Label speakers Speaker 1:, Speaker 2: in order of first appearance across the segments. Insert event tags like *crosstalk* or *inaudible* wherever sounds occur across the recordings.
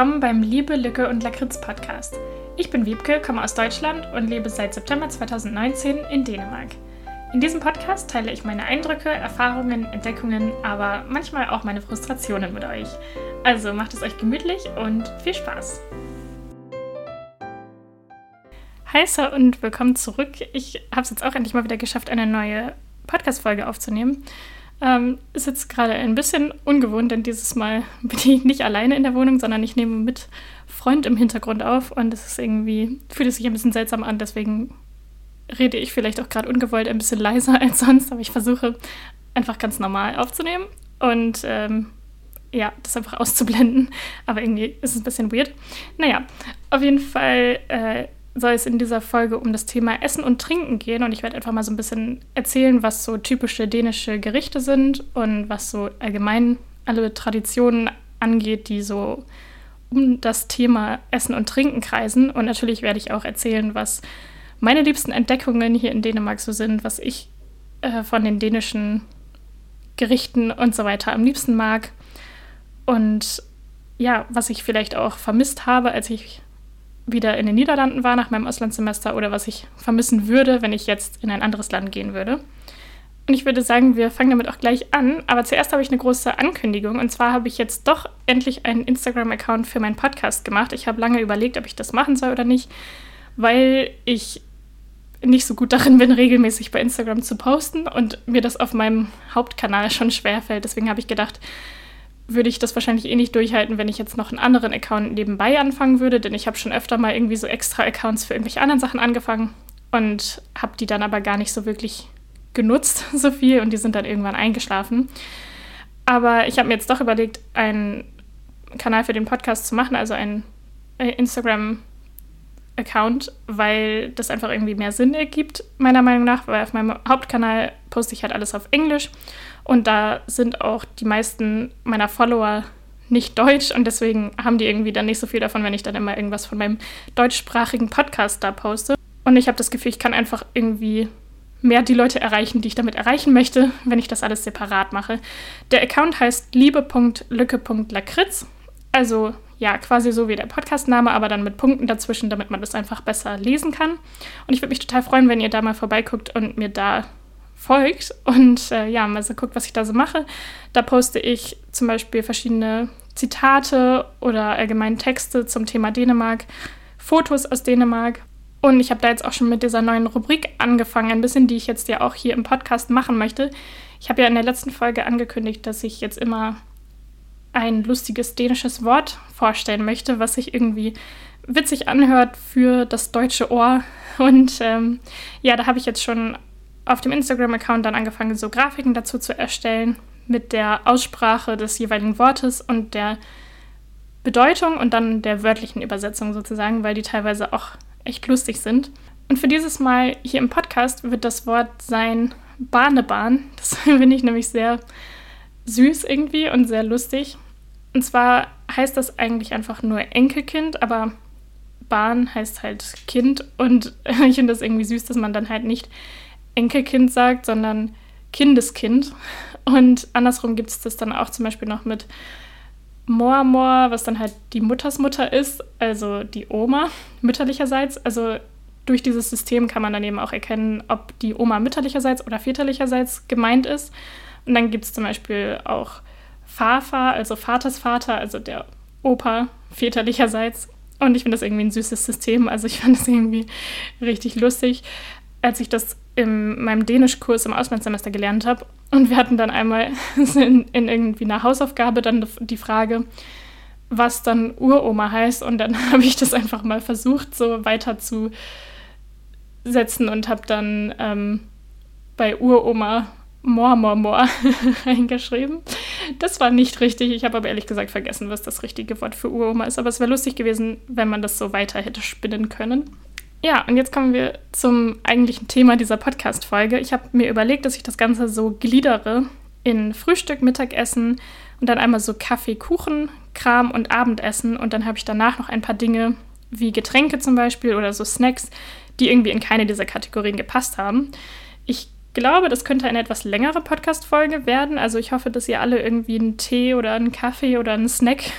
Speaker 1: willkommen beim Liebe, Lücke und Lakritz Podcast. Ich bin Wiebke, komme aus Deutschland und lebe seit September 2019 in Dänemark. In diesem Podcast teile ich meine Eindrücke, Erfahrungen, Entdeckungen, aber manchmal auch meine Frustrationen mit euch. Also macht es euch gemütlich und viel Spaß. Hi so und willkommen zurück. Ich habe es jetzt auch endlich mal wieder geschafft, eine neue Podcast-Folge aufzunehmen. Ähm, ist jetzt gerade ein bisschen ungewohnt, denn dieses Mal *laughs* bin ich nicht alleine in der Wohnung, sondern ich nehme mit Freund im Hintergrund auf und es ist irgendwie, fühlt es sich ein bisschen seltsam an, deswegen rede ich vielleicht auch gerade ungewollt ein bisschen leiser *laughs* als sonst, aber ich versuche einfach ganz normal aufzunehmen und ähm, ja, das einfach *laughs* auszublenden. Aber irgendwie ist es ein bisschen weird. Naja, auf jeden Fall äh, soll es in dieser Folge um das Thema Essen und Trinken gehen und ich werde einfach mal so ein bisschen erzählen, was so typische dänische Gerichte sind und was so allgemein alle Traditionen angeht, die so um das Thema Essen und Trinken kreisen. Und natürlich werde ich auch erzählen, was meine liebsten Entdeckungen hier in Dänemark so sind, was ich äh, von den dänischen Gerichten und so weiter am liebsten mag. Und ja, was ich vielleicht auch vermisst habe, als ich wieder in den Niederlanden war nach meinem Auslandssemester oder was ich vermissen würde, wenn ich jetzt in ein anderes Land gehen würde. Und ich würde sagen, wir fangen damit auch gleich an. Aber zuerst habe ich eine große Ankündigung. Und zwar habe ich jetzt doch endlich einen Instagram-Account für meinen Podcast gemacht. Ich habe lange überlegt, ob ich das machen soll oder nicht, weil ich nicht so gut darin bin, regelmäßig bei Instagram zu posten und mir das auf meinem Hauptkanal schon schwerfällt. Deswegen habe ich gedacht, würde ich das wahrscheinlich eh nicht durchhalten, wenn ich jetzt noch einen anderen Account nebenbei anfangen würde, denn ich habe schon öfter mal irgendwie so extra Accounts für irgendwelche anderen Sachen angefangen und habe die dann aber gar nicht so wirklich genutzt, *laughs* so viel, und die sind dann irgendwann eingeschlafen. Aber ich habe mir jetzt doch überlegt, einen Kanal für den Podcast zu machen, also einen äh, Instagram-Account, weil das einfach irgendwie mehr Sinn ergibt, meiner Meinung nach, weil auf meinem Hauptkanal poste ich halt alles auf Englisch und da sind auch die meisten meiner Follower nicht deutsch und deswegen haben die irgendwie dann nicht so viel davon, wenn ich dann immer irgendwas von meinem deutschsprachigen Podcast da poste. Und ich habe das Gefühl, ich kann einfach irgendwie mehr die Leute erreichen, die ich damit erreichen möchte, wenn ich das alles separat mache. Der Account heißt liebe.lücke.lakritz. Also ja, quasi so wie der Podcastname, aber dann mit Punkten dazwischen, damit man das einfach besser lesen kann. Und ich würde mich total freuen, wenn ihr da mal vorbeiguckt und mir da folgt und äh, ja, mal so guckt, was ich da so mache. Da poste ich zum Beispiel verschiedene Zitate oder allgemein Texte zum Thema Dänemark, Fotos aus Dänemark. Und ich habe da jetzt auch schon mit dieser neuen Rubrik angefangen, ein bisschen, die ich jetzt ja auch hier im Podcast machen möchte. Ich habe ja in der letzten Folge angekündigt, dass ich jetzt immer ein lustiges dänisches Wort vorstellen möchte, was sich irgendwie witzig anhört für das deutsche Ohr. Und ähm, ja, da habe ich jetzt schon auf dem Instagram-Account dann angefangen, so Grafiken dazu zu erstellen mit der Aussprache des jeweiligen Wortes und der Bedeutung und dann der wörtlichen Übersetzung sozusagen, weil die teilweise auch echt lustig sind. Und für dieses Mal hier im Podcast wird das Wort sein Bahnebahn. Das *laughs* finde ich nämlich sehr süß irgendwie und sehr lustig. Und zwar heißt das eigentlich einfach nur Enkelkind, aber Bahn heißt halt Kind und *laughs* ich finde das irgendwie süß, dass man dann halt nicht Enkelkind sagt, sondern Kindeskind. Und andersrum gibt es das dann auch zum Beispiel noch mit Mormor, was dann halt die Muttersmutter ist, also die Oma mütterlicherseits. Also durch dieses System kann man dann eben auch erkennen, ob die Oma mütterlicherseits oder väterlicherseits gemeint ist. Und dann gibt es zum Beispiel auch Fafa, also Vatersvater, also der Opa väterlicherseits. Und ich finde das irgendwie ein süßes System. Also ich fand das irgendwie richtig lustig als ich das in meinem Dänischkurs im Auslandssemester gelernt habe. Und wir hatten dann einmal *laughs* in, in, irgendwie einer Hausaufgabe dann die Frage, was dann Uroma heißt. Und dann *laughs* habe ich das einfach mal versucht, so weiter zu setzen und habe dann ähm, bei Uroma Mor, Mor, Mor *laughs* reingeschrieben. Das war nicht richtig. Ich habe aber ehrlich gesagt vergessen, was das richtige Wort für Uroma ist. Aber es wäre lustig gewesen, wenn man das so weiter hätte spinnen können. Ja, und jetzt kommen wir zum eigentlichen Thema dieser Podcast-Folge. Ich habe mir überlegt, dass ich das Ganze so gliedere in Frühstück, Mittagessen und dann einmal so Kaffee, Kuchen, Kram und Abendessen. Und dann habe ich danach noch ein paar Dinge wie Getränke zum Beispiel oder so Snacks, die irgendwie in keine dieser Kategorien gepasst haben. Ich glaube, das könnte eine etwas längere Podcast-Folge werden. Also ich hoffe, dass ihr alle irgendwie einen Tee oder einen Kaffee oder einen Snack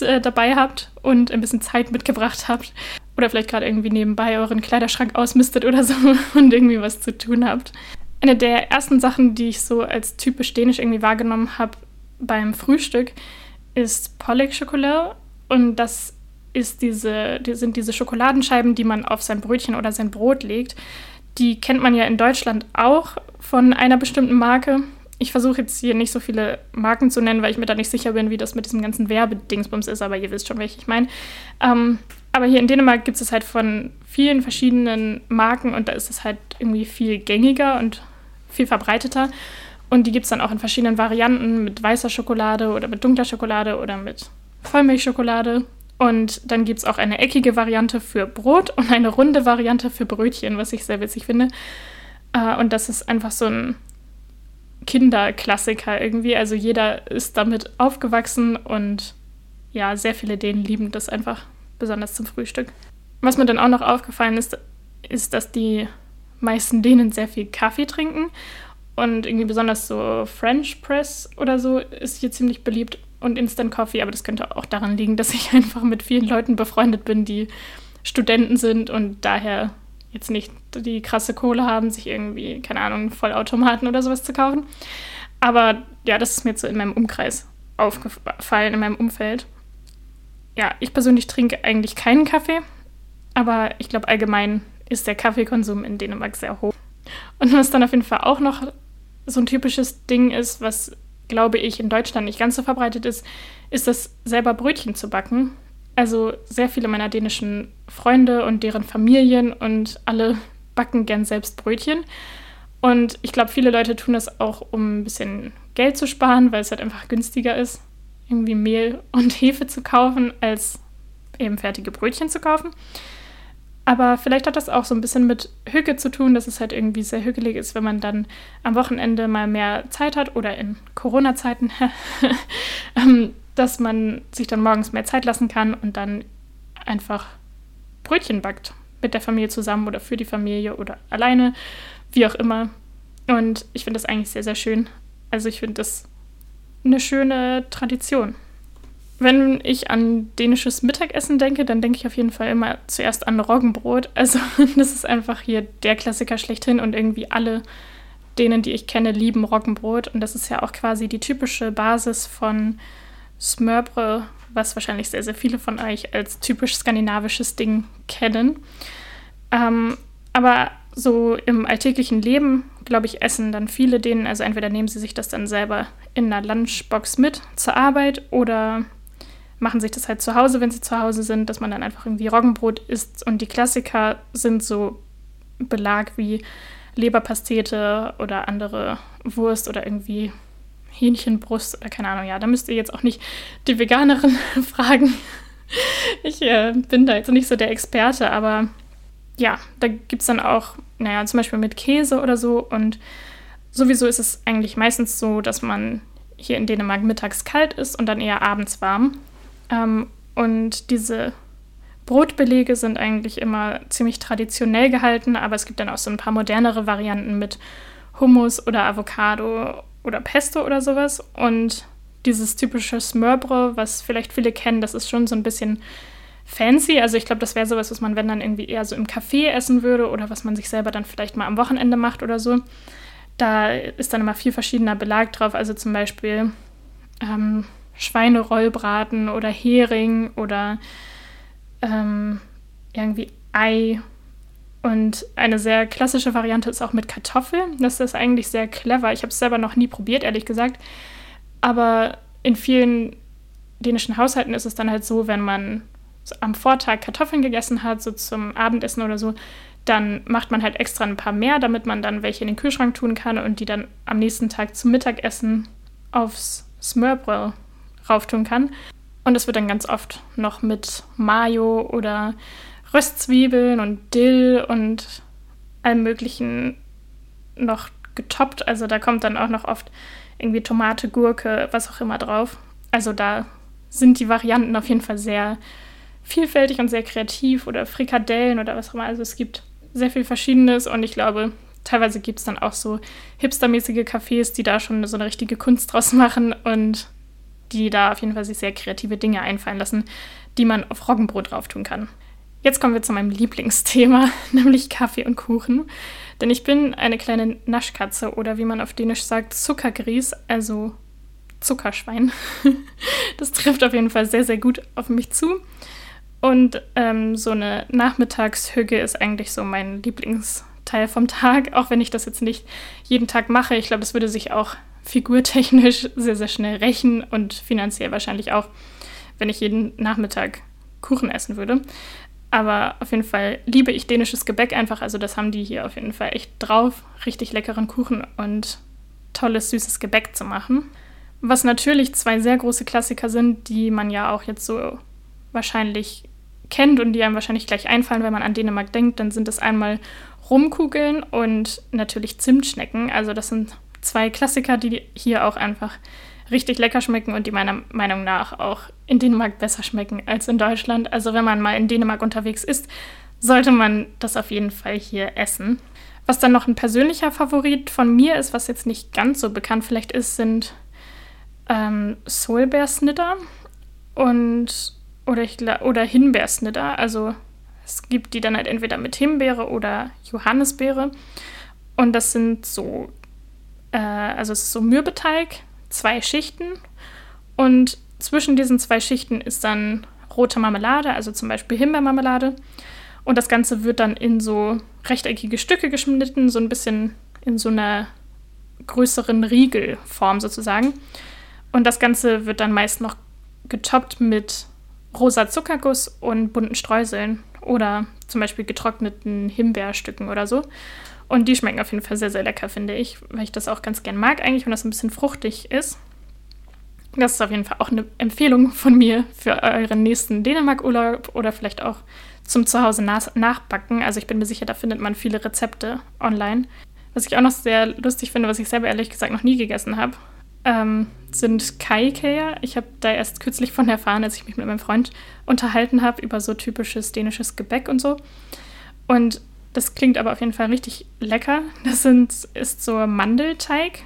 Speaker 1: äh, dabei habt und ein bisschen Zeit mitgebracht habt oder vielleicht gerade irgendwie nebenbei euren Kleiderschrank ausmistet oder so *laughs* und irgendwie was zu tun habt. Eine der ersten Sachen, die ich so als typisch dänisch irgendwie wahrgenommen habe beim Frühstück, ist Pollock Schokolade und das ist diese, die sind diese Schokoladenscheiben, die man auf sein Brötchen oder sein Brot legt. Die kennt man ja in Deutschland auch von einer bestimmten Marke. Ich versuche jetzt hier nicht so viele Marken zu nennen, weil ich mir da nicht sicher bin, wie das mit diesem ganzen Werbedingsbums ist, aber ihr wisst schon, welche ich meine. Ähm, aber hier in Dänemark gibt es halt von vielen verschiedenen Marken und da ist es halt irgendwie viel gängiger und viel verbreiteter. Und die gibt es dann auch in verschiedenen Varianten mit weißer Schokolade oder mit dunkler Schokolade oder mit Vollmilchschokolade. Und dann gibt es auch eine eckige Variante für Brot und eine runde Variante für Brötchen, was ich sehr witzig finde. Äh, und das ist einfach so ein Kinderklassiker irgendwie. Also jeder ist damit aufgewachsen und ja, sehr viele Dänen lieben das einfach, besonders zum Frühstück. Was mir dann auch noch aufgefallen ist, ist, dass die meisten Dänen sehr viel Kaffee trinken. Und irgendwie besonders so French Press oder so ist hier ziemlich beliebt und Instant Coffee. Aber das könnte auch daran liegen, dass ich *laughs* einfach mit vielen Leuten befreundet bin, die Studenten sind und daher jetzt nicht die krasse Kohle haben, sich irgendwie, keine Ahnung, Vollautomaten oder sowas zu kaufen. Aber ja, das ist mir so in meinem Umkreis aufgefallen, in meinem Umfeld. Ja, ich persönlich trinke eigentlich keinen Kaffee, aber ich glaube allgemein ist der Kaffeekonsum in Dänemark sehr hoch. Und was dann auf jeden Fall auch noch so ein typisches Ding ist, was glaube ich in Deutschland nicht ganz so verbreitet ist, ist das selber Brötchen zu backen. Also sehr viele meiner dänischen Freunde und deren Familien und alle backen gern selbst Brötchen. Und ich glaube, viele Leute tun das auch, um ein bisschen Geld zu sparen, weil es halt einfach günstiger ist, irgendwie Mehl und Hefe zu kaufen, als eben fertige Brötchen zu kaufen. Aber vielleicht hat das auch so ein bisschen mit Hücke zu tun, dass es halt irgendwie sehr hügelig ist, wenn man dann am Wochenende mal mehr Zeit hat oder in Corona-Zeiten, *laughs* ähm, dass man sich dann morgens mehr Zeit lassen kann und dann einfach Brötchen backt mit der Familie zusammen oder für die Familie oder alleine, wie auch immer. Und ich finde das eigentlich sehr, sehr schön. Also ich finde das eine schöne Tradition. Wenn ich an dänisches Mittagessen denke, dann denke ich auf jeden Fall immer zuerst an Roggenbrot. Also *laughs* das ist einfach hier der Klassiker schlechthin und irgendwie alle denen, die ich kenne, lieben Roggenbrot. Und das ist ja auch quasi die typische Basis von Smørbrød, was wahrscheinlich sehr, sehr viele von euch als typisch skandinavisches Ding kennen. Ähm, aber so im alltäglichen Leben, glaube ich, essen dann viele denen, also entweder nehmen sie sich das dann selber in einer Lunchbox mit zur Arbeit oder machen sich das halt zu Hause, wenn sie zu Hause sind, dass man dann einfach irgendwie Roggenbrot isst. Und die Klassiker sind so Belag wie Leberpastete oder andere Wurst oder irgendwie Hähnchenbrust oder keine Ahnung. Ja, da müsst ihr jetzt auch nicht die Veganerin *laughs* fragen. Ich äh, bin da jetzt nicht so der Experte, aber ja, da gibt es dann auch, naja, zum Beispiel mit Käse oder so. Und sowieso ist es eigentlich meistens so, dass man hier in Dänemark mittags kalt ist und dann eher abends warm. Ähm, und diese Brotbelege sind eigentlich immer ziemlich traditionell gehalten, aber es gibt dann auch so ein paar modernere Varianten mit Hummus oder Avocado oder Pesto oder sowas. Und dieses typische Smørbrød, was vielleicht viele kennen, das ist schon so ein bisschen fancy. Also ich glaube, das wäre sowas, was man, wenn dann irgendwie eher so im Café essen würde oder was man sich selber dann vielleicht mal am Wochenende macht oder so. Da ist dann immer viel verschiedener Belag drauf. Also zum Beispiel ähm, Schweinerollbraten oder Hering oder ähm, irgendwie Ei. Und eine sehr klassische Variante ist auch mit Kartoffeln. Das ist eigentlich sehr clever. Ich habe es selber noch nie probiert, ehrlich gesagt. Aber in vielen dänischen Haushalten ist es dann halt so, wenn man am Vortag Kartoffeln gegessen hat, so zum Abendessen oder so, dann macht man halt extra ein paar mehr, damit man dann welche in den Kühlschrank tun kann und die dann am nächsten Tag zum Mittagessen aufs Smørbrød rauftun kann. Und es wird dann ganz oft noch mit Mayo oder Röstzwiebeln und Dill und allem Möglichen noch getoppt. Also da kommt dann auch noch oft irgendwie Tomate, Gurke, was auch immer drauf. Also da sind die Varianten auf jeden Fall sehr vielfältig und sehr kreativ oder Frikadellen oder was auch immer. Also es gibt sehr viel Verschiedenes und ich glaube, teilweise gibt es dann auch so hipstermäßige Cafés, die da schon so eine richtige Kunst draus machen und die da auf jeden Fall sich sehr kreative Dinge einfallen lassen, die man auf Roggenbrot drauf tun kann. Jetzt kommen wir zu meinem Lieblingsthema, *laughs* nämlich Kaffee und Kuchen. Denn ich bin eine kleine Naschkatze oder wie man auf Dänisch sagt, Zuckergries, also Zuckerschwein. *laughs* Das trifft auf jeden Fall sehr, sehr gut auf mich zu. Und ähm, so eine Nachmittagshüge ist eigentlich so mein Lieblingsteil vom Tag, auch wenn ich das jetzt nicht jeden Tag mache. Ich glaube, das würde sich auch figurtechnisch sehr, sehr schnell rächen und finanziell wahrscheinlich auch, wenn ich jeden Nachmittag Kuchen essen würde. Aber auf jeden Fall liebe ich dänisches Gebäck einfach. Also das haben die hier auf jeden Fall echt drauf, richtig leckeren Kuchen und tolles, süßes Gebäck zu machen. Was natürlich zwei sehr große Klassiker sind, die man ja auch jetzt so wahrscheinlich kennt und die einem wahrscheinlich gleich einfallen, wenn man an Dänemark denkt, dann sind es einmal Rumkugeln und natürlich Zimtschnecken. Also das sind zwei Klassiker, die hier auch einfach richtig lecker schmecken und die meiner Meinung nach auch in Dänemark besser schmecken als in Deutschland. Also wenn man mal in Dänemark unterwegs ist, sollte man das auf jeden Fall hier essen. Was dann noch ein persönlicher Favorit von mir ist, was jetzt nicht ganz so bekannt vielleicht ist, sind ähm, Solbeersnitter und oder, oder Himbeersnitter. Also es gibt die dann halt entweder mit Himbeere oder Johannisbeere. Und das sind so, äh, also es ist so Mürbeteig, zwei Schichten. Und zwischen diesen zwei Schichten ist dann rote Marmelade, also zum Beispiel Himbeermarmelade. Und das Ganze wird dann in so rechteckige Stücke geschnitten, so ein bisschen in so einer größeren Riegelform sozusagen. Und das Ganze wird dann meist noch getoppt mit rosa Zuckerguss und bunten Streuseln oder zum Beispiel getrockneten Himbeerstücken oder so. Und die schmecken auf jeden Fall sehr, sehr lecker, finde ich, weil ich das auch ganz gern mag, eigentlich, wenn das ein bisschen fruchtig ist. Das ist auf jeden Fall auch eine Empfehlung von mir für euren nächsten Dänemark-Urlaub oder vielleicht auch zum Zuhause nachbacken. Also ich bin mir sicher, da findet man viele Rezepte online. Was ich auch noch sehr lustig finde, was ich selber ehrlich gesagt noch nie gegessen habe, ähm, sind Kaikea. Ich habe da erst kürzlich von erfahren, als ich mich mit meinem Freund unterhalten habe über so typisches dänisches Gebäck und so. Und das klingt aber auf jeden Fall richtig lecker. Das sind, ist so Mandelteig.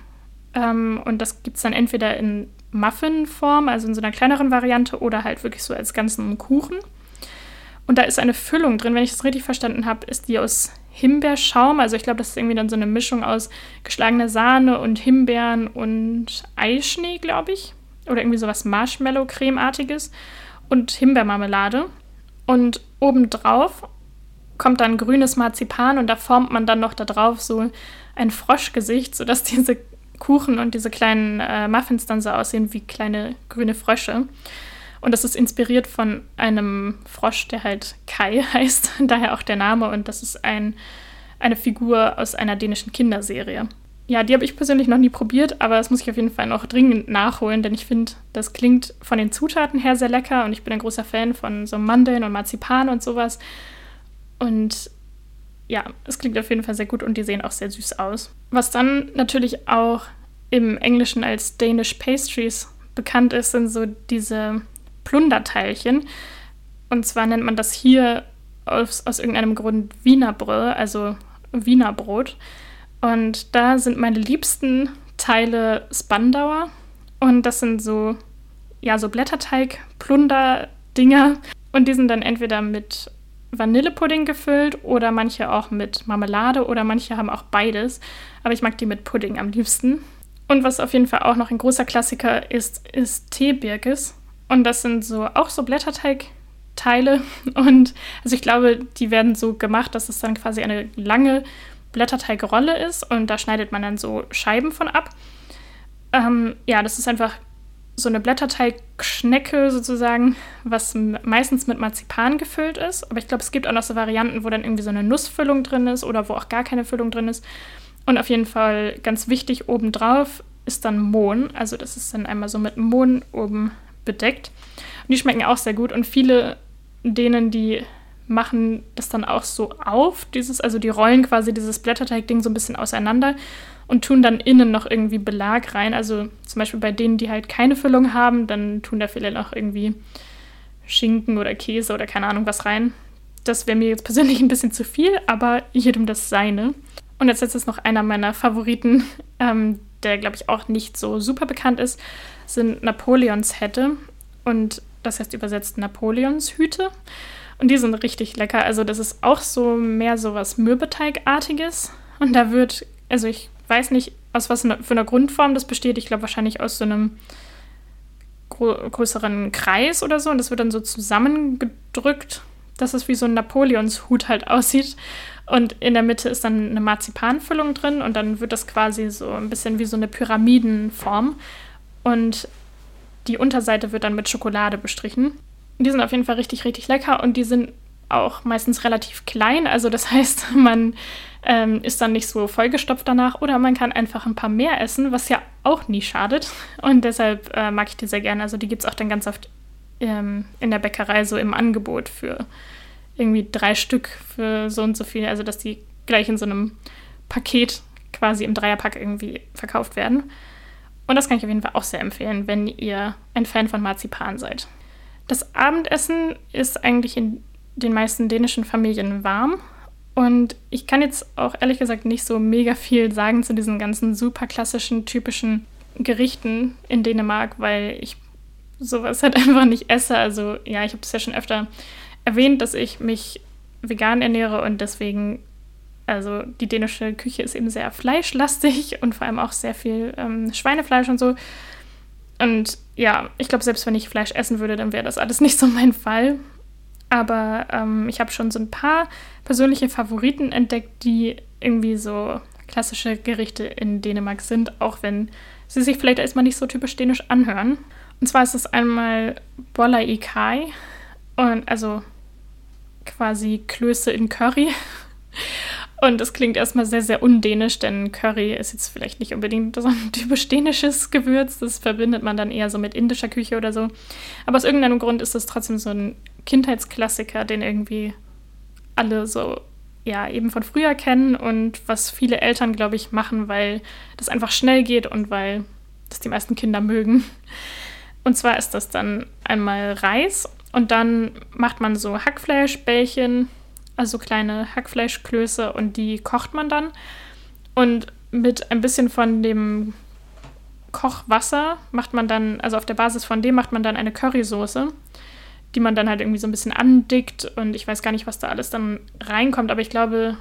Speaker 1: Ähm, und das gibt es dann entweder in Muffinform, also in so einer kleineren Variante, oder halt wirklich so als ganzen Kuchen. Und da ist eine Füllung drin, wenn ich das richtig verstanden habe, ist die aus Himbeerschaum. Also ich glaube, das ist irgendwie dann so eine Mischung aus geschlagener Sahne und Himbeeren und Eischnee, glaube ich. Oder irgendwie sowas Marshmallow-Cremeartiges und Himbeermarmelade. Und obendrauf kommt dann grünes Marzipan und da formt man dann noch da drauf so ein Froschgesicht, sodass *laughs* diese Kuchen und diese kleinen äh, Muffins dann so aussehen wie kleine grüne Frösche. Und das ist inspiriert von einem Frosch, der halt Kai *laughs* heißt, daher auch der Name. Und das ist ein, eine Figur aus einer dänischen Kinderserie. Ja, die habe ich persönlich noch nie probiert, aber das muss ich auf jeden Fall noch dringend nachholen, denn ich finde, das klingt von den Zutaten her sehr lecker und ich bin ein großer Fan von so Mandeln und Marzipan und sowas. Und ja, es klingt auf jeden Fall sehr gut und die sehen auch sehr süß aus. Was dann natürlich auch im Englischen als Danish Pastries bekannt ist, sind so diese Plunderteilchen. Und zwar nennt man das hier aus, aus irgendeinem Grund Wienerbrö, also Wienerbrot. Und da sind meine liebsten Teile Spandauer. Und das sind so, ja, so Blätterteig-Plunder-Dinger. Und die sind dann entweder mit Vanillepudding gefüllt oder manche auch mit Marmelade oder manche haben auch beides. Aber ich mag die mit Pudding am liebsten. Und was auf jeden Fall auch noch ein großer Klassiker ist, ist Teebirkes. Und das sind so auch so Blätterteigteile. *laughs* Und also ich glaube, die werden so gemacht, dass es dann quasi eine lange Blätterteigrolle ist und da schneidet man dann so Scheiben von ab. Ähm, ja, das ist einfach so eine Blätterteigschnecke sozusagen, was meistens mit Marzipan gefüllt ist. Aber ich glaube, es gibt auch noch so Varianten, wo dann irgendwie so eine Nussfüllung drin ist oder wo auch gar keine Füllung drin ist. Und auf jeden Fall ganz wichtig, obendrauf ist dann Mohn. Also das ist dann einmal so mit Mohn oben bedeckt. Und die schmecken auch sehr gut. Und viele denen, die machen das dann auch so auf, dieses, also die rollen quasi dieses Blätterteig-Ding so ein bisschen auseinander und tun dann innen noch irgendwie Belag rein. Also zum Beispiel bei denen, die halt keine Füllung haben, dann tun da vielleicht noch irgendwie Schinken oder Käse oder keine Ahnung was rein. Das wäre mir jetzt persönlich *laughs* ein bisschen zu viel, aber jedem das seine. Und jetzt ist noch einer meiner Favoriten, *laughs* ähm, der, glaube ich, auch nicht so super bekannt ist, sind Napoleonshette. Und das heißt übersetzt Napoleonshüte. Und die sind richtig lecker. Also das ist auch so mehr so was Mürbeteigartiges. Und da wird, also ich weiß nicht, aus was für einer Grundform das besteht. Ich glaube wahrscheinlich aus so einem größeren Kreis oder so. Und das wird dann so zusammengedrückt, dass es wie so ein Napoleonshut halt *laughs* aussieht. Und in der Mitte ist dann eine Marzipanfüllung drin und dann wird das quasi so ein bisschen wie so eine Pyramidenform. Und die Unterseite wird dann mit Schokolade bestrichen. Die sind auf jeden Fall richtig, richtig lecker und die sind auch meistens relativ klein. Also das *laughs* heißt, man ähm, ist dann nicht so vollgestopft danach oder man kann einfach ein paar mehr essen, was ja auch nie schadet. Und deshalb äh, mag ich die sehr gerne. Also die gibt es auch dann ganz oft ähm, in der Bäckerei so im Angebot für irgendwie drei Stück für so und so viel. Also dass die gleich in so einem Paket quasi im Dreierpack irgendwie verkauft werden. Und das kann ich auf jeden Fall auch sehr empfehlen, wenn ihr ein Fan von Marzipan seid. Das Abendessen ist eigentlich in den meisten dänischen Familien warm. Und ich kann jetzt auch ehrlich gesagt nicht so mega viel sagen zu diesen ganzen super klassischen, typischen Gerichten in Dänemark, weil ich sowas halt *laughs* einfach nicht esse. Also ja, ich habe das ja schon öfter erwähnt, dass ich mich vegan ernähre und deswegen also die dänische Küche ist eben sehr fleischlastig *laughs* und vor allem auch sehr viel ähm, Schweinefleisch und so. Und ja, ich glaube, selbst wenn ich Fleisch essen würde, dann wäre das alles *laughs* nicht so mein Fall. Aber ähm, ich habe schon so ein paar persönliche Favoriten entdeckt, die irgendwie so klassische Gerichte in Dänemark sind, auch wenn sie sich vielleicht erstmal nicht so typisch dänisch anhören. Und zwar ist es einmal Bolla i Kai, und also quasi Klöße in Curry. *laughs* Und das klingt erstmal sehr, sehr undänisch, denn Curry ist jetzt vielleicht nicht unbedingt so ein *laughs* typisch dänisches Gewürz. Das verbindet man dann eher so mit indischer Küche oder so. Aber aus irgendeinem Grund ist es trotzdem so ein Kindheitsklassiker, den irgendwie alle so, ja, eben von früher kennen und was viele Eltern, glaube ich, machen, weil das einfach schnell geht und weil das die meisten Kinder mögen. Und zwar ist das dann einmal Reis und dann macht man so Hackfleischbällchen also kleine Hackfleischklöße und die kocht man dann. Und mit ein bisschen von dem Kochwasser macht man dann, also auf der Basis von dem macht man dann eine Currysoße, die man dann halt irgendwie so ein bisschen andickt und ich weiß gar nicht, was da alles dann reinkommt, aber ich glaube,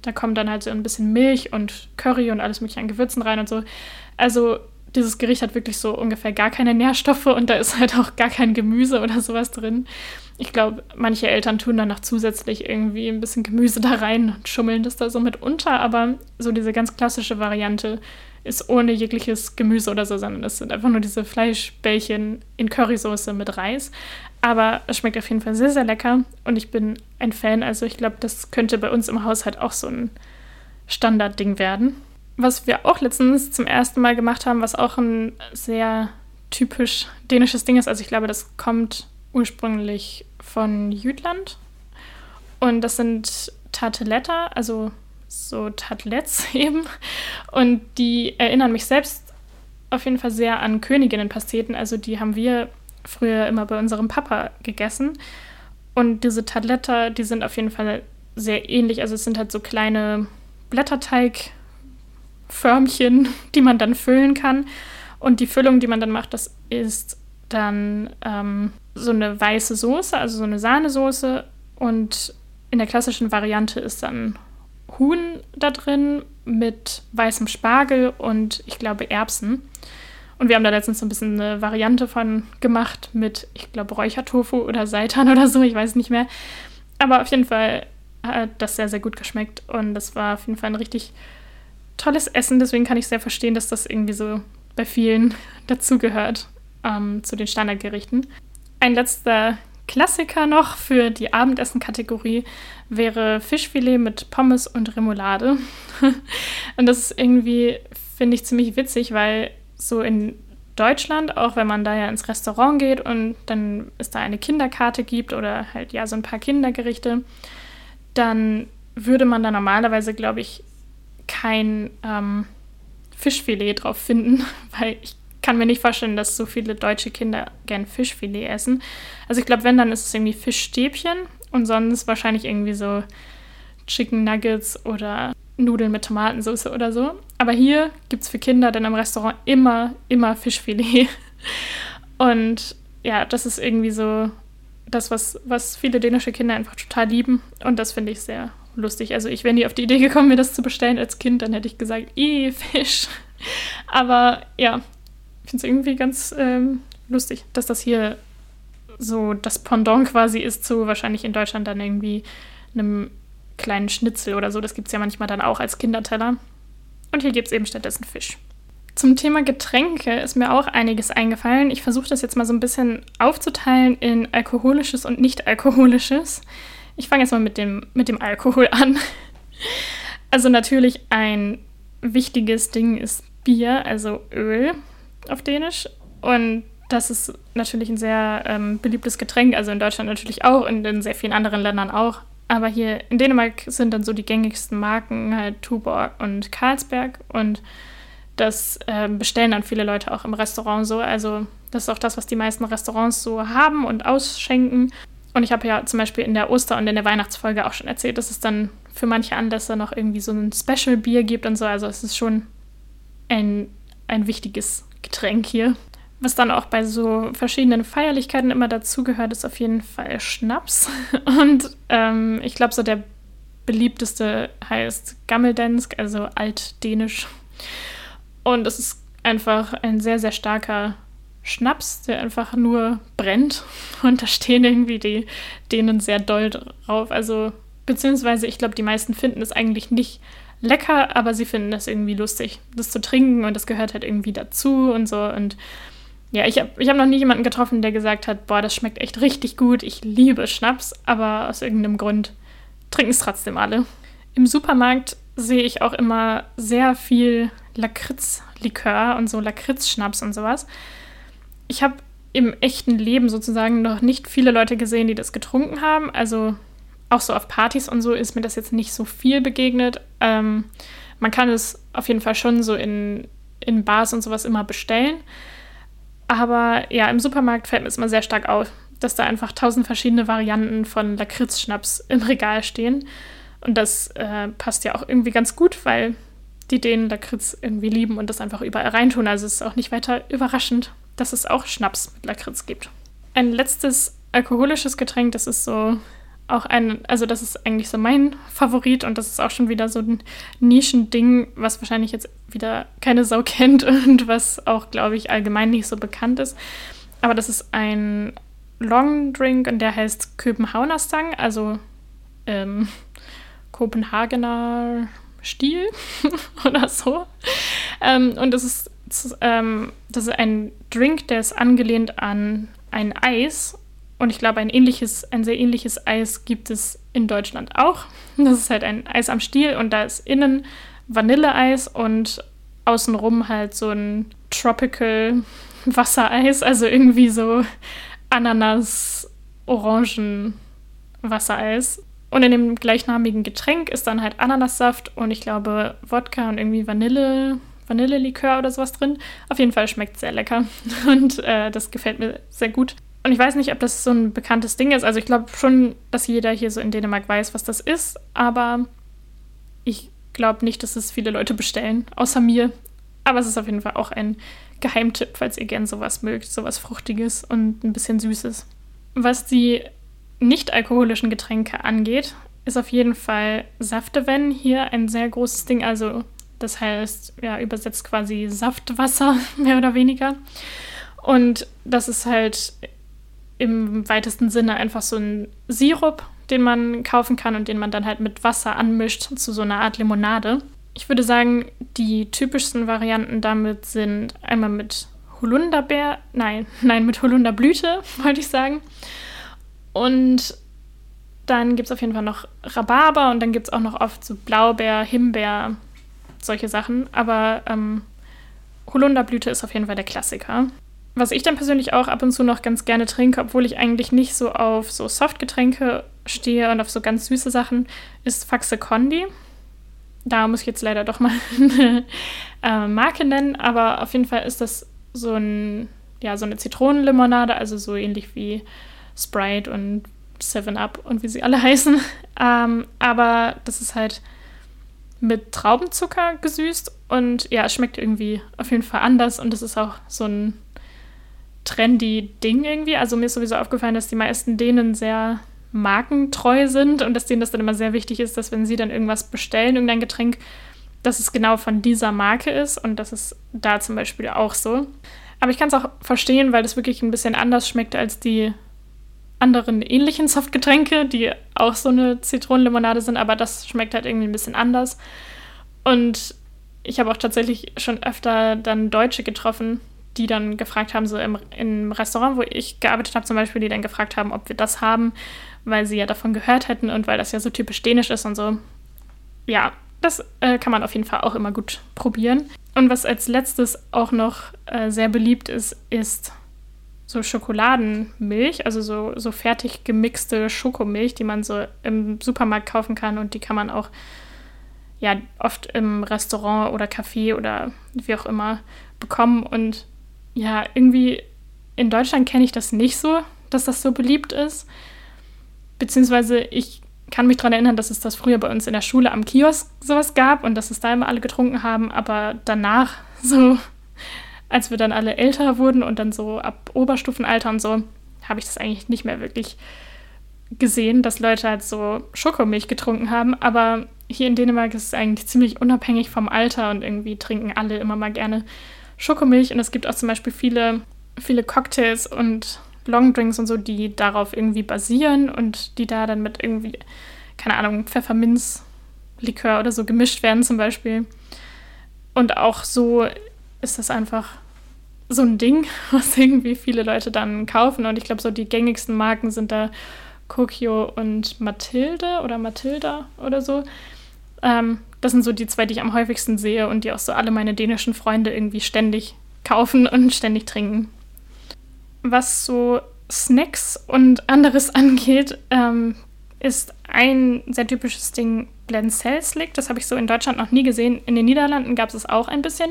Speaker 1: da kommt dann halt so ein bisschen Milch und Curry und alles mögliche an Gewürzen rein und so. Also dieses Gericht hat wirklich so ungefähr gar keine Nährstoffe und da ist halt auch gar kein Gemüse oder sowas drin. Ich glaube, manche Eltern tun dann noch zusätzlich irgendwie ein bisschen Gemüse da rein und schummeln das da so mit unter, aber so diese ganz klassische Variante ist ohne jegliches Gemüse oder so, sondern es sind einfach nur diese Fleischbällchen in Currysoße mit Reis. Aber es schmeckt auf jeden Fall sehr, sehr lecker und ich bin ein Fan. Also ich glaube, das könnte bei uns im Haushalt auch so ein Standardding werden. Was wir auch letztens zum ersten Mal gemacht haben, was auch ein sehr typisch dänisches Ding ist. Also ich glaube, das kommt ursprünglich von Jütland. Und das sind Tarteletta, also so Tartlets *laughs* eben. Und die erinnern mich selbst auf jeden Fall sehr an Königinnenpasteten. Also die haben wir früher immer bei unserem Papa gegessen. Und diese Tartletta, die sind auf jeden Fall sehr ähnlich. Also es sind halt so kleine Blätterteigförmchen, *laughs* die man dann füllen kann. Und die Füllung, die man dann macht, das ist dann ähm, so eine weiße Soße, also so eine Sahnesoße. Und in der klassischen Variante ist dann Huhn da drin mit weißem Spargel und ich glaube Erbsen. Und wir haben da letztens so ein bisschen eine Variante von gemacht mit, ich glaube, Räuchertofu oder Seitan oder so, ich weiß nicht mehr. Aber auf jeden Fall hat das sehr, sehr gut geschmeckt und das war auf jeden Fall ein richtig tolles Essen. Deswegen kann ich sehr verstehen, dass das irgendwie so bei vielen *laughs* dazugehört ähm, zu den Standardgerichten. Ein letzter Klassiker noch für die Abendessen-Kategorie wäre Fischfilet mit Pommes und Remoulade. *laughs* und das ist irgendwie, finde ich, ziemlich witzig, weil so in Deutschland, auch wenn man da ja ins Restaurant geht und dann es da eine Kinderkarte gibt oder halt ja so ein paar Kindergerichte, dann würde man da normalerweise, glaube ich, kein ähm, Fischfilet drauf finden, *laughs* weil ich kann mir nicht vorstellen, dass so viele deutsche Kinder gern Fischfilet essen. Also ich glaube, wenn, dann ist es irgendwie Fischstäbchen und sonst wahrscheinlich irgendwie so Chicken Nuggets oder Nudeln mit Tomatensauce oder so. Aber hier gibt es für Kinder dann im Restaurant immer, immer Fischfilet. *laughs* Und ja, das ist irgendwie so das, was, was viele dänische Kinder einfach total lieben. Und das finde ich sehr lustig. Also ich wäre nie auf die Idee gekommen, mir das zu bestellen als Kind, dann hätte ich gesagt, i Fisch. *laughs* Aber ja, ich finde es irgendwie ganz ähm, lustig, dass das hier so das Pendant quasi ist zu wahrscheinlich in Deutschland dann irgendwie einem kleinen Schnitzel oder so. Das gibt es ja manchmal dann auch als Kinderteller. Und hier gibt es eben stattdessen Fisch. Zum Thema Getränke ist mir auch einiges eingefallen. Ich versuche das jetzt mal so ein bisschen aufzuteilen in alkoholisches und nicht alkoholisches. Ich fange jetzt mal mit dem, mit dem Alkohol an. Also natürlich ein wichtiges Ding ist Bier, also Öl auf Dänisch. Und das ist natürlich ein sehr ähm, beliebtes Getränk, also in Deutschland natürlich auch und in sehr vielen anderen Ländern auch. Aber hier in Dänemark sind dann so die gängigsten Marken halt Tuborg und Carlsberg und das äh, bestellen dann viele Leute auch im Restaurant so. Also das ist auch das, was die meisten Restaurants so haben und ausschenken. Und ich habe ja zum Beispiel in der Oster- und in der Weihnachtsfolge auch schon erzählt, dass es dann für manche Anlässe noch irgendwie so ein Special-Bier gibt und so. Also es ist schon ein, ein wichtiges Getränk hier. Was dann auch bei so verschiedenen Feierlichkeiten immer dazugehört, ist auf jeden Fall Schnaps. *laughs* Und ähm, ich glaube, so der beliebteste heißt Gammeldansk, also altdänisch. Und es ist einfach ein sehr, sehr starker Schnaps, der einfach nur brennt. *laughs* Und da stehen irgendwie die Dänen sehr doll drauf. Also, beziehungsweise ich glaube, die meisten finden es eigentlich nicht lecker, aber sie finden es irgendwie lustig, das zu trinken und das gehört halt irgendwie dazu und so. Und ja, ich habe ich hab noch nie jemanden getroffen, der gesagt hat, boah, das schmeckt echt richtig gut, ich liebe Schnaps, aber aus irgendeinem Grund trinken es trotzdem alle. Im Supermarkt sehe ich auch immer sehr viel Lakritzlikör und so Lakritzschnaps und sowas. Ich habe im echten Leben sozusagen noch nicht viele Leute gesehen, die das getrunken haben. Also auch so auf Partys und so ist mir das jetzt nicht so viel begegnet. Ähm, man kann es auf jeden Fall schon so in, in Bars und sowas immer bestellen. Aber ja, im Supermarkt fällt mir es immer sehr stark auf, dass da einfach tausend verschiedene Varianten von Lakritzschnaps im Regal stehen. Und das äh, passt ja auch irgendwie ganz gut, weil die den Lakritz irgendwie lieben und das einfach überall reintun. Also es ist auch nicht weiter überraschend, dass es auch Schnaps mit Lakritz gibt. Ein letztes alkoholisches Getränk, das ist so auch ein, also das ist eigentlich so mein Favorit und das ist auch schon wieder so ein Nischending, was wahrscheinlich jetzt wieder keine Sau *laughs* kennt und was auch, glaube ich, allgemein nicht so bekannt ist. Aber das ist ein Long Drink und der heißt Köpenhaunerstang, also ähm, Kopenhagener Stil *laughs* oder so. Ähm, und das ist, ähm, das ist ein Drink, der ist angelehnt an ein Eis. Und ich glaube, ein ähnliches, ein sehr ähnliches Eis gibt es in Deutschland auch. Das ist halt ein Eis am Stiel und da ist innen Vanilleeis und außenrum halt so ein Tropical Wassereis, also irgendwie so Ananas, Orangen, Wassereis. Und in dem gleichnamigen Getränk ist dann halt Ananassaft und ich glaube Wodka und irgendwie Vanille, Vanillelikör oder sowas drin. Auf jeden Fall schmeckt sehr lecker *laughs* und äh, das gefällt mir sehr gut. Und ich weiß nicht, ob das so ein bekanntes Ding ist. Also ich glaube schon, dass jeder hier so in Dänemark weiß, was das ist, aber ich glaube nicht, dass es viele Leute bestellen, außer mir. Aber es ist auf jeden Fall auch ein Geheimtipp, falls ihr gern sowas mögt, sowas Fruchtiges und ein bisschen Süßes. Was die nicht-alkoholischen Getränke angeht, ist auf jeden Fall Safteven hier ein sehr großes Ding. Also das heißt, ja, übersetzt quasi Saftwasser, *laughs* mehr oder weniger. Und das ist halt im weitesten Sinne einfach so ein Sirup, den man kaufen kann und den man dann halt mit Wasser anmischt zu so einer Art Limonade. Ich würde sagen, die typischsten Varianten damit sind einmal mit Holunderbeer, nein, *laughs* nein, mit Holunderblüte, *laughs* wollte ich sagen. Und dann gibt es auf jeden Fall noch Rhabarber und dann gibt es auch noch oft so Blaubeer, Himbeer, solche Sachen. Aber ähm, Holunderblüte ist auf jeden Fall der Klassiker. Was ich dann persönlich auch ab und zu noch ganz gerne trinke, obwohl ich eigentlich nicht so auf so Softgetränke stehe und auf so ganz süße Sachen, ist Faxe Condi. Da muss ich jetzt leider doch mal *laughs* eine äh, Marke nennen, aber auf jeden Fall ist das so, ein, ja, so eine Zitronenlimonade, also so ähnlich wie Sprite und Seven Up und wie sie alle *laughs* heißen. Ähm, aber das ist halt mit Traubenzucker gesüßt Und ja, es schmeckt irgendwie auf jeden Fall anders und es ist auch so ein trendy Ding irgendwie. Also mir ist sowieso aufgefallen, dass die meisten Dänen sehr markentreu sind und dass denen das dann immer sehr wichtig ist, dass wenn sie dann irgendwas bestellen, irgendein Getränk, dass es genau von dieser Marke ist und das ist da zum Beispiel auch so. Aber ich kann es auch verstehen, weil das wirklich ein bisschen anders schmeckt als die anderen ähnlichen Softgetränke, die auch so eine Zitronenlimonade sind, aber das schmeckt halt irgendwie ein bisschen anders. Und ich habe auch tatsächlich schon öfter dann Deutsche getroffen, die dann gefragt haben, so im, im Restaurant, wo ich gearbeitet habe zum Beispiel, die dann gefragt haben, ob wir das haben, weil sie ja davon gehört hätten und weil das ja so typisch dänisch ist und so. Ja, das äh, kann man auf jeden Fall auch immer gut probieren. Und was als letztes auch noch äh, sehr beliebt ist, ist so Schokoladenmilch, also so, so fertig gemixte Schokomilch, die man so im Supermarkt kaufen kann und die kann man auch ja oft im Restaurant oder Café oder wie auch immer bekommen. Und ja, irgendwie in Deutschland kenne ich das nicht so, dass das so beliebt ist. Beziehungsweise ich kann mich daran erinnern, dass es das früher bei uns in der Schule am Kiosk sowas gab und dass es da immer alle getrunken haben, aber danach, *laughs* so als wir dann alle älter wurden und dann so ab Oberstufenalter und so, habe ich das eigentlich nicht mehr wirklich gesehen, dass Leute halt so Schokomilch getrunken haben. Aber hier in Dänemark ist es eigentlich ziemlich unabhängig vom Alter und irgendwie trinken alle immer mal gerne Schokomilch. Und es gibt auch zum Beispiel viele, viele Cocktails und Longdrinks und so, die darauf irgendwie basieren und die da dann mit irgendwie, keine Ahnung, Pfefferminzlikör oder so gemischt werden zum Beispiel. Und auch so ist das einfach so ein Ding, *laughs* was irgendwie viele Leute dann kaufen. Und ich glaube, so die gängigsten Marken sind da Kokio und Mathilde oder Mathilda oder so. Ähm, das sind so die zwei, die ich am häufigsten sehe und die auch so alle meine dänischen Freunde irgendwie ständig kaufen und ständig trinken. Was so Snacks und anderes *laughs* angeht, ähm, ist ein sehr typisches Ding Blendselslik. Das habe ich so in Deutschland noch nie gesehen. In den Niederlanden gab es auch ein bisschen.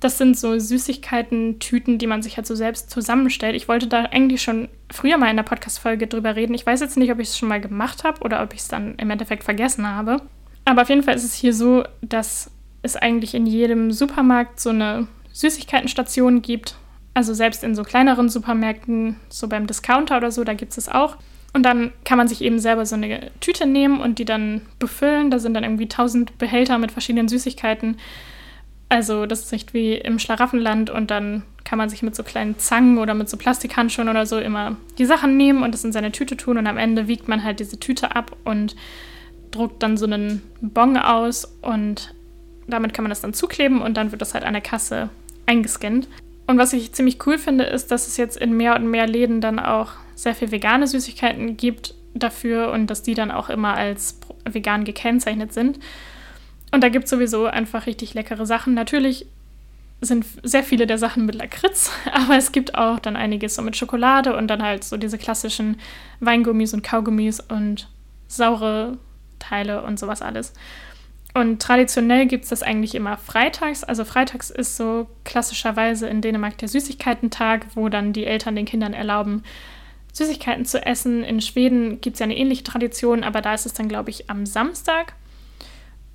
Speaker 1: Das sind so Süßigkeiten-Tüten, die man sich halt so selbst zusammenstellt. Ich wollte da eigentlich schon früher mal in der Podcast-Folge drüber reden. Ich weiß jetzt nicht, ob ich es schon mal gemacht habe oder ob ich es dann im Endeffekt vergessen habe. Aber auf jeden Fall ist es hier so, dass es eigentlich in jedem Supermarkt so eine Süßigkeitenstation gibt. Also selbst in so kleineren Supermärkten, so beim Discounter oder so, da gibt es es auch. Und dann kann man sich eben selber so eine Tüte nehmen und die dann befüllen. Da sind dann irgendwie tausend Behälter mit verschiedenen Süßigkeiten also das ist nicht wie im Schlaraffenland und dann kann man sich mit so kleinen Zangen oder mit so Plastikhandschuhen oder so immer die Sachen nehmen und das in seine Tüte tun und am Ende wiegt man halt diese Tüte ab und druckt dann so einen Bon aus und damit kann man das dann zukleben und dann wird das halt an der Kasse eingescannt. Und was ich ziemlich cool finde, ist, dass es jetzt in mehr und mehr Läden dann auch sehr viel vegane Süßigkeiten gibt dafür und dass die dann auch immer als vegan gekennzeichnet sind. Und da gibt es sowieso einfach richtig leckere Sachen. Natürlich sind sehr viele der Sachen mit Lakritz, *laughs* aber es gibt auch dann einiges so mit Schokolade und dann halt so diese klassischen Weingummis und Kaugummis und saure Teile und sowas alles. Und traditionell gibt es das eigentlich immer freitags. Also freitags ist so klassischerweise in Dänemark der Süßigkeitentag, wo dann die Eltern den Kindern erlauben, Süßigkeiten zu essen. In Schweden gibt es ja eine ähnliche Tradition, aber da ist es dann, glaube ich, am Samstag.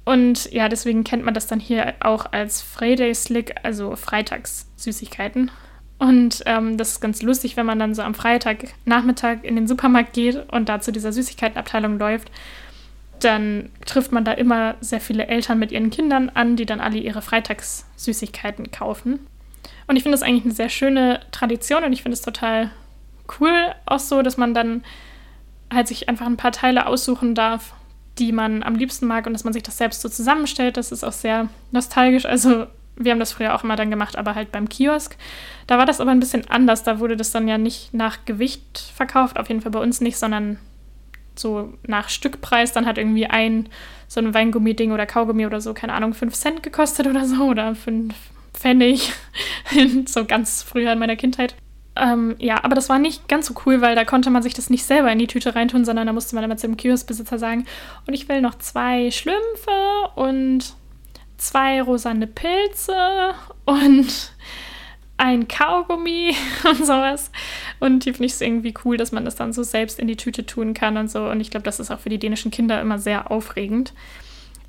Speaker 1: Und ja, deswegen kennt man das dann hier auch als Friday Slick, also Freitagssüßigkeiten. Und ähm, das ist ganz lustig, wenn man dann so am Freitagnachmittag in den Supermarkt geht und da zu dieser Süßigkeitenabteilung läuft. Dann trifft man da immer sehr viele Eltern mit ihren Kindern an, die dann alle ihre Freitagssüßigkeiten kaufen. Und ich finde das eigentlich eine sehr schöne Tradition und ich finde es total cool auch so, dass man dann halt sich einfach ein paar Teile aussuchen darf die man am liebsten mag und dass man sich das selbst so zusammenstellt. Das ist auch sehr nostalgisch. Also wir haben das früher auch immer dann gemacht, aber halt beim Kiosk. Da war das aber ein bisschen anders. Da wurde das dann ja nicht nach Gewicht verkauft, auf jeden Fall bei uns nicht, sondern so nach Stückpreis. Dann hat irgendwie ein so ein Weingummi-Ding oder Kaugummi oder so, keine Ahnung, 5 Cent gekostet oder so oder 5 Pfennig. so ganz früher in meiner Kindheit. Ähm, ja, aber das war nicht ganz so cool, weil da konnte man sich das nicht selber in die Tüte reintun, sondern da musste man immer zum Kioskbesitzer sagen, und ich will noch zwei Schlümpfe und zwei rosane Pilze und ein Kaugummi *laughs* und sowas. Und die finde ich es irgendwie cool, dass man das dann so selbst in die Tüte tun kann und so. Und ich glaube, das ist auch für die dänischen Kinder immer sehr aufregend.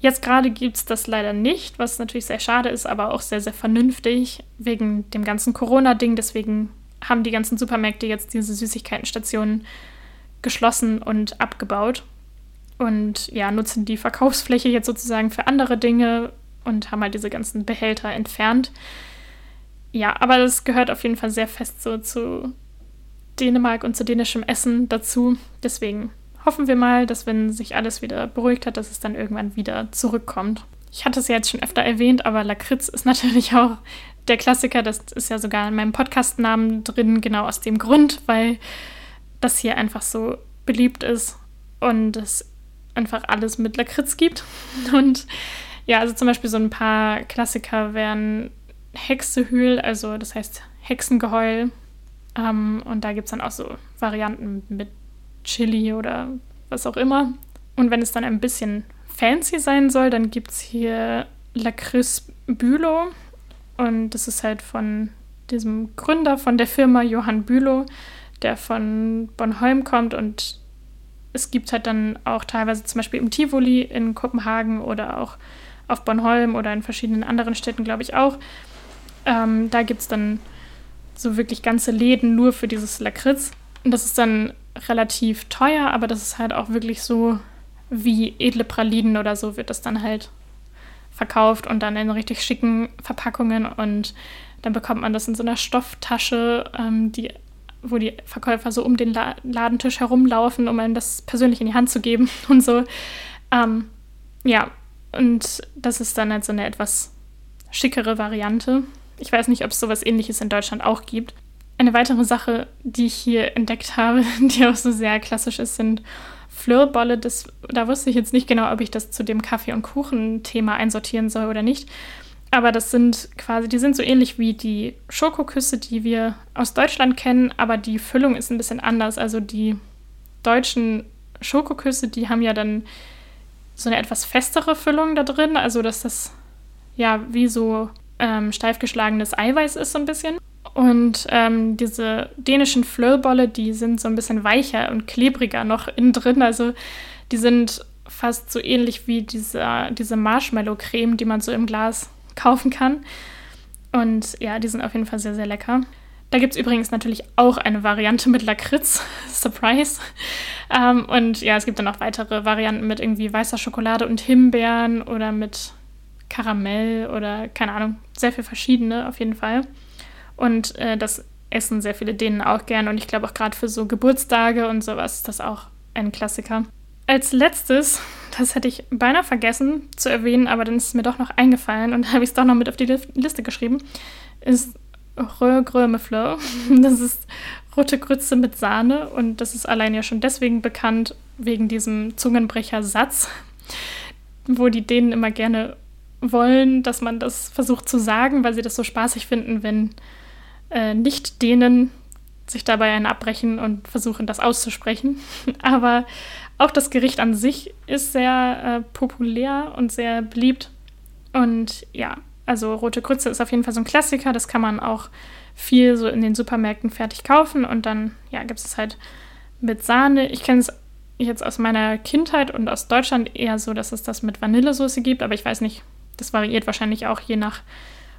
Speaker 1: Jetzt gerade gibt es das leider nicht, was natürlich sehr schade ist, aber auch sehr, sehr vernünftig wegen dem ganzen Corona-Ding. Deswegen haben die ganzen Supermärkte jetzt diese Süßigkeitenstationen geschlossen und abgebaut und ja, nutzen die Verkaufsfläche jetzt sozusagen für andere Dinge und haben halt diese ganzen Behälter entfernt. Ja, aber das gehört auf jeden Fall sehr fest so zu Dänemark und zu dänischem Essen dazu. Deswegen hoffen wir mal, dass wenn sich alles wieder beruhigt hat, dass es dann irgendwann wieder zurückkommt. Ich hatte es ja jetzt schon öfter erwähnt, aber Lakritz ist *laughs* natürlich auch der Klassiker. Das ist ja sogar in meinem Podcast-Namen drin, genau aus dem Grund, weil das hier einfach so beliebt ist und es einfach alles mit Lakritz gibt. *laughs* Und ja, also zum Beispiel so ein paar Klassiker wären Hexehühl, also das heißt Hexengeheul. Ähm, und da gibt es dann auch so Varianten mit Chili oder was auch immer. Und wenn es dann ein bisschen fancy sein soll, dann gibt es hier Lakritz Bülow. Und das ist halt von diesem Gründer von der Firma Johann Bülow, der von Bornholm kommt. Und es gibt halt dann auch teilweise zum Beispiel im Tivoli in Kopenhagen oder auch auf Bornholm oder in verschiedenen anderen Städten, glaube ich, auch. Ähm, da gibt es dann so wirklich ganze Läden nur für dieses Lakritz. Und das ist dann relativ teuer, aber das ist halt auch wirklich so wie edle Pralinen oder so wird das dann halt verkauft und dann in richtig schicken Verpackungen und dann bekommt man das in so einer Stofftasche, ähm, die, wo die Verkäufer so um den La Ladentisch herumlaufen, um einem das persönlich in die Hand zu geben *laughs* und so. Ähm, ja, und das ist dann halt so eine etwas schickere Variante. Ich weiß nicht, ob es sowas ähnliches in Deutschland auch gibt. Eine weitere Sache, die ich hier entdeckt habe, *laughs* die auch so sehr klassisch ist, sind Fleurbolle. Das, da wusste ich jetzt nicht genau, ob ich das zu dem Kaffee- und Kuchen-Thema einsortieren soll oder nicht. Aber das sind quasi, die sind so ähnlich wie die Schokoküsse, die wir aus Deutschland kennen, aber die Füllung ist ein bisschen anders. Also die deutschen Schokoküsse, die haben ja dann so eine etwas festere Füllung da drin, also dass das ja wie so ähm, steif geschlagenes Eiweiß ist so ein bisschen. Und ähm, diese dänischen Flöllbolle, die sind so ein bisschen weicher und klebriger noch innen drin. Also die sind fast so ähnlich wie diese, diese Marshmallow-Creme, die man so im Glas kaufen kann. Und ja, die sind auf jeden Fall sehr, sehr lecker. Da gibt es übrigens natürlich auch eine Variante mit Lakritz. *laughs* Surprise. Ähm, und ja, es gibt dann noch weitere Varianten mit irgendwie weißer Schokolade und Himbeeren oder mit Karamell oder keine Ahnung. Sehr viel verschiedene auf jeden Fall. Und äh, das essen sehr viele Dänen auch gern. Und ich glaube auch gerade für so Geburtstage und sowas ist das auch ein Klassiker. Als letztes, *laughs* das hätte ich beinahe vergessen zu erwähnen, aber dann ist es mir doch noch eingefallen und *laughs* habe ich es doch noch mit auf die Liste geschrieben, ist Röhrgrömefleur. *laughs* Das ist rote Grütze mit Sahne und das ist allein ja schon deswegen bekannt, wegen diesem Zungenbrecher-Satz, wo die Dänen immer gerne wollen, dass man das versucht zu sagen, weil sie das so spaßig finden, wenn äh, Nicht-Dänen sich dabei einen abbrechen und versuchen, das auszusprechen. *laughs* Aber auch das Gericht an sich ist sehr äh, populär und sehr beliebt. Und ja, also rote Grütze ist auf jeden Fall so ein Klassiker. Das kann man auch viel so in den Supermärkten fertig kaufen. Und dann, ja, gibt es halt mit Sahne. Ich kenne es jetzt aus meiner Kindheit und aus Deutschland eher so, dass es das mit Vanillesoße gibt. Aber ich weiß nicht, das variiert wahrscheinlich auch je nach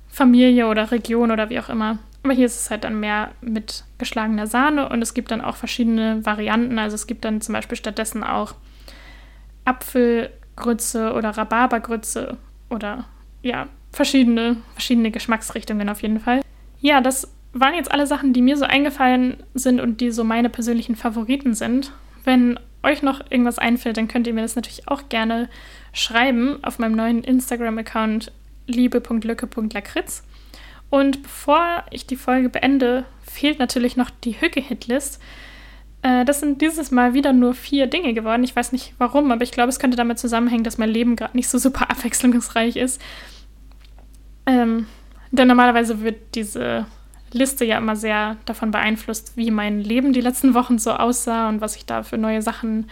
Speaker 1: Familie oder Region oder wie auch immer. Aber hier ist es halt dann mehr mit geschlagener Sahne und es gibt dann auch verschiedene Varianten. Also es gibt dann zum Beispiel stattdessen auch Apfelgrütze oder Rhabarbergrütze oder ja, verschiedene, verschiedene Geschmacksrichtungen auf jeden Fall. Ja, das waren jetzt alle Sachen, die mir so eingefallen sind und die so meine persönlichen Favoriten sind. Wenn euch noch irgendwas einfällt, dann könnt ihr mir das natürlich auch gerne schreiben auf meinem neuen Instagram-Account liebe.lücke.lakritz. Und bevor ich die Folge beende, fehlt natürlich noch die Hücke-Hitlist. Äh, das sind dieses Mal wieder nur vier Dinge geworden. Ich weiß nicht warum, aber ich glaube, es könnte damit zusammenhängen, dass mein Leben gerade nicht so super *laughs* abwechslungsreich ist. Ähm, denn normalerweise wird diese Liste ja immer sehr davon beeinflusst, wie mein Leben die letzten Wochen so aussah und was ich da für neue Sachen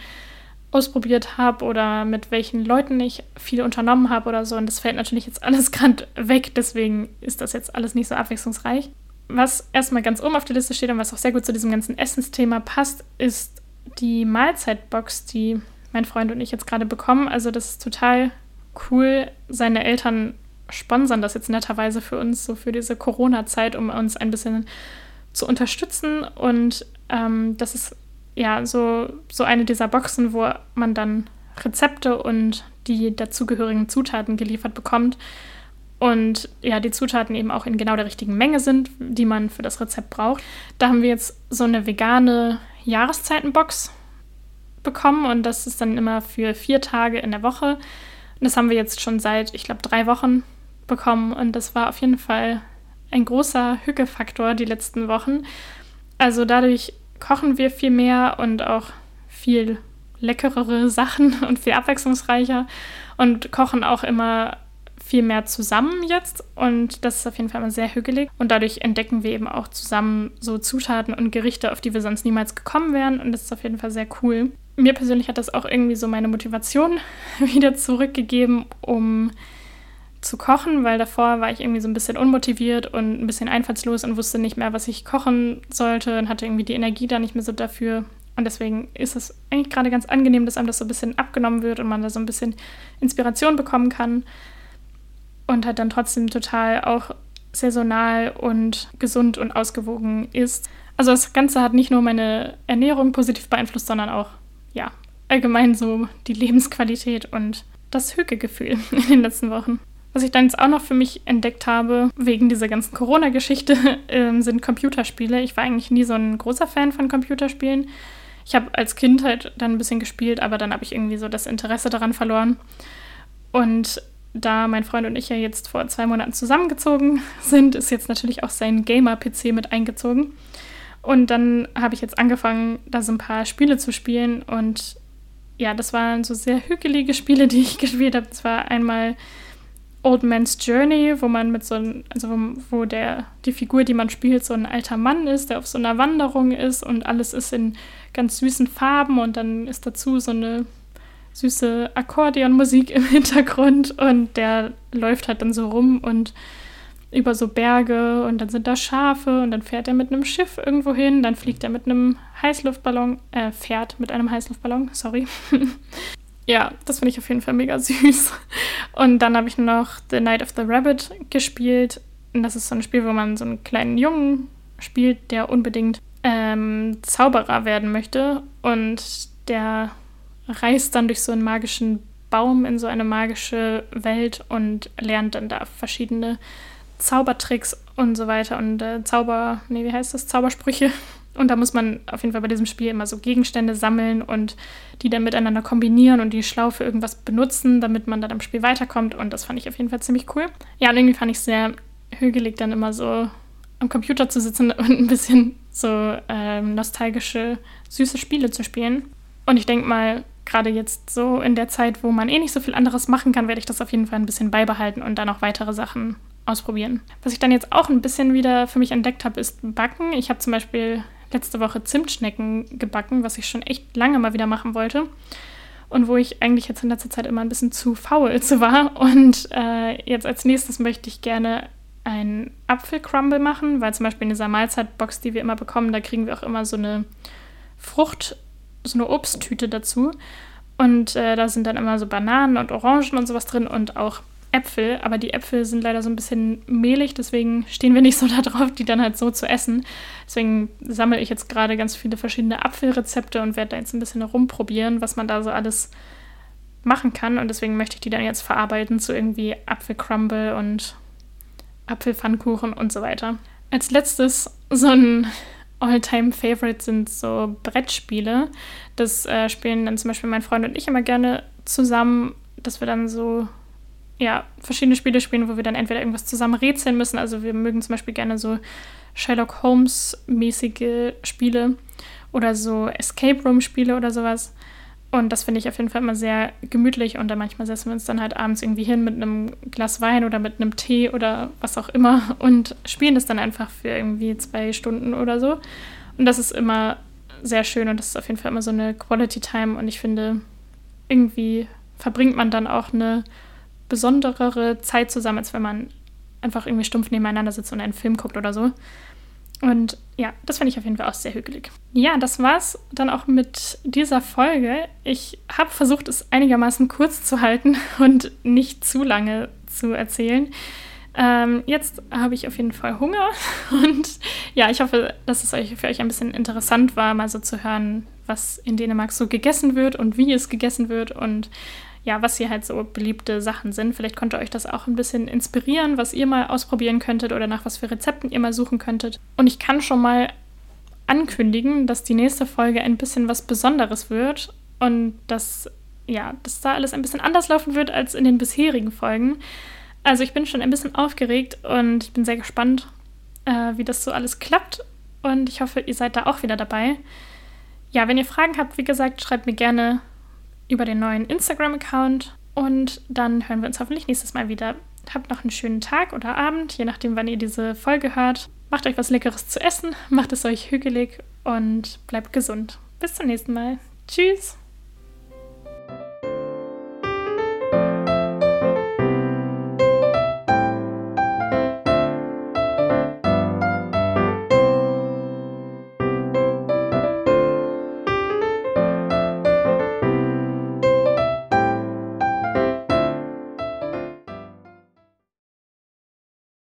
Speaker 1: ausprobiert habe oder mit welchen Leuten ich viel unternommen habe oder so. Und das fällt natürlich jetzt alles *laughs* gerade weg, deswegen ist das jetzt alles nicht so abwechslungsreich. Was erstmal ganz oben auf der Liste steht und was auch sehr gut zu diesem ganzen Essensthema passt, ist die Mahlzeitbox, die mein Freund und ich jetzt gerade bekommen. Also das ist total cool. Seine Eltern sponsern das jetzt netterweise für uns, so für diese Corona-Zeit, um uns ein bisschen zu unterstützen. Und ähm, das ist ja so, so eine dieser Boxen, wo man dann Rezepte und die dazugehörigen Zutaten geliefert bekommt. Und ja, die Zutaten eben auch in genau der richtigen Menge sind, die man für das Rezept braucht. Da haben wir jetzt so eine vegane Jahreszeitenbox bekommen und das ist dann immer für vier Tage in der Woche. Und das haben wir jetzt schon seit, ich glaube, drei Wochen bekommen und das war auf jeden Fall ein großer Hückefaktor die letzten Wochen. Also dadurch kochen wir viel mehr und auch viel leckerere Sachen *laughs* und viel abwechslungsreicher und kochen auch immer viel mehr zusammen jetzt. Und das ist auf jeden Fall immer sehr hügelig. Und dadurch entdecken wir eben auch zusammen so Zutaten und Gerichte, auf die wir sonst niemals gekommen wären. Und das ist auf jeden Fall sehr cool. Mir persönlich hat das auch irgendwie so meine Motivation *laughs* wieder zurückgegeben, um zu kochen, weil davor war ich irgendwie so ein bisschen unmotiviert und ein bisschen einfallslos und wusste nicht mehr, was ich kochen sollte und hatte irgendwie die Energie da nicht mehr so dafür. Und deswegen ist es eigentlich gerade ganz angenehm, dass einem das so ein bisschen abgenommen wird und man da so ein bisschen Inspiration bekommen kann und halt dann trotzdem total auch saisonal und gesund und ausgewogen ist. Also das Ganze hat nicht nur meine Ernährung positiv beeinflusst, sondern auch, ja, allgemein so die Lebensqualität und das Hügegefühl *laughs* in den letzten Wochen. Was ich dann jetzt auch noch für mich entdeckt habe, wegen dieser ganzen Corona-Geschichte, *laughs* äh, sind Computerspiele. Ich war eigentlich nie so ein großer Fan von Computerspielen. Ich habe als Kind halt dann ein bisschen gespielt, aber dann habe ich irgendwie so das Interesse daran verloren. Und da mein Freund und ich ja jetzt vor zwei Monaten zusammengezogen *laughs* sind, ist jetzt natürlich auch sein Gamer-PC mit eingezogen. Und dann habe ich jetzt angefangen, da so ein paar Spiele zu spielen. Und ja, das waren so sehr hügelige Spiele, *laughs* die ich gespielt habe. Das einmal Old Man's Journey, wo man mit so einem, also wo, wo der, die Figur, die man spielt, so ein alter Mann ist, der auf so einer Wanderung ist und alles ist in ganz süßen Farben und dann ist dazu so eine süße Akkordeonmusik *laughs* im Hintergrund und der läuft halt dann so rum und über so Berge und dann sind da Schafe und dann fährt er mit einem Schiff irgendwo hin, dann fliegt er mit einem Heißluftballon, äh, fährt mit einem Heißluftballon, sorry, *laughs* ja, das finde ich auf jeden Fall mega *laughs* süß. Und dann habe ich noch The Night of the Rabbit gespielt. Und das ist so ein Spiel, wo man so einen kleinen Jungen spielt, der unbedingt ähm, Zauberer werden möchte. Und der reist dann durch so einen magischen Baum in so eine magische Welt und lernt dann da verschiedene Zaubertricks und so weiter und äh, Zauber, nee, wie heißt das? Zaubersprüche und da muss man auf jeden Fall bei diesem Spiel immer so Gegenstände sammeln und die dann miteinander kombinieren und die schlau für irgendwas benutzen, damit man dann am Spiel weiterkommt. Und das fand ich auf jeden Fall ziemlich cool. Ja, und irgendwie fand ich es sehr hügelig, dann immer so am Computer zu sitzen *laughs* und ein bisschen so ähm, nostalgische, süße Spiele zu spielen. Und ich denke mal, gerade jetzt so in der Zeit, wo man eh nicht so viel anderes machen kann, werde ich das auf jeden Fall ein bisschen beibehalten und dann auch weitere Sachen ausprobieren. Was ich dann jetzt auch ein bisschen wieder für mich entdeckt habe, ist Backen. Ich habe zum Beispiel letzte Woche Zimtschnecken gebacken, was ich schon echt lange mal wieder machen wollte. Und wo ich eigentlich jetzt in letzter Zeit immer ein bisschen zu faul zu war. Und äh, jetzt als nächstes möchte ich gerne einen Apfelcrumble machen, weil zum Beispiel in dieser Mahlzeitbox, die wir immer bekommen, da kriegen wir auch immer so eine Frucht, so eine Obsttüte dazu. Und äh, da sind dann immer so Bananen und Orangen und sowas drin und auch Äpfel, aber die Äpfel sind leider so ein bisschen mehlig, deswegen stehen wir nicht so *laughs* darauf, die dann halt so zu essen. Deswegen sammle ich jetzt gerade ganz viele verschiedene Apfelrezepte und werde da jetzt ein bisschen rumprobieren, was man da so alles machen kann. Und deswegen möchte ich die dann jetzt verarbeiten zu irgendwie Apfelcrumble und Apfelpfannkuchen und so weiter. Als letztes so ein All-Time-Favorite sind so Brettspiele. Das äh, spielen dann zum Beispiel mein Freund und ich immer gerne zusammen, dass wir dann so ja, verschiedene Spiele spielen, wo wir dann entweder irgendwas zusammen rätseln müssen. Also wir mögen zum Beispiel gerne so Sherlock Holmes-mäßige Spiele oder so Escape Room-Spiele oder sowas. Und das finde ich auf jeden Fall immer sehr gemütlich und dann manchmal setzen wir uns dann halt abends irgendwie hin mit einem Glas Wein oder mit einem Tee oder was auch immer *laughs* und spielen das dann einfach für irgendwie zwei Stunden oder so. Und das ist immer sehr schön und das ist auf jeden Fall immer so eine Quality Time und ich finde, irgendwie verbringt man dann auch eine besonderere Zeit zusammen, als wenn man einfach irgendwie stumpf nebeneinander sitzt und einen Film guckt oder so. Und ja, das finde ich auf jeden Fall auch sehr hügelig. Ja, das war's dann auch mit dieser Folge. Ich habe versucht, es einigermaßen kurz zu halten *laughs* und nicht zu lange zu erzählen. Ähm, jetzt habe ich auf jeden Fall Hunger *laughs* und ja, ich hoffe, dass es euch, für euch ein bisschen interessant war, mal so zu hören, was in Dänemark so gegessen wird und wie es gegessen wird und ja, was hier halt so beliebte Sachen sind. Vielleicht konnte euch das auch ein bisschen inspirieren, was ihr mal ausprobieren könntet oder nach was für Rezepten ihr mal suchen könntet. Und ich kann schon mal ankündigen, dass die nächste Folge ein bisschen was Besonderes wird und dass ja, dass da alles ein bisschen anders laufen wird als in den bisherigen Folgen. Also ich bin schon ein bisschen aufgeregt und ich bin sehr gespannt, äh, wie das so alles klappt. Und ich hoffe, ihr seid da auch wieder dabei. Ja, wenn ihr Fragen habt, wie gesagt, schreibt mir gerne über den neuen Instagram-Account. Und dann hören wir uns hoffentlich nächstes Mal wieder. Habt noch einen schönen Tag oder Abend, je nachdem, wann ihr diese Folge hört. Macht euch was Leckeres zu essen, macht es euch hügelig und bleibt gesund. Bis zum nächsten Mal. Tschüss.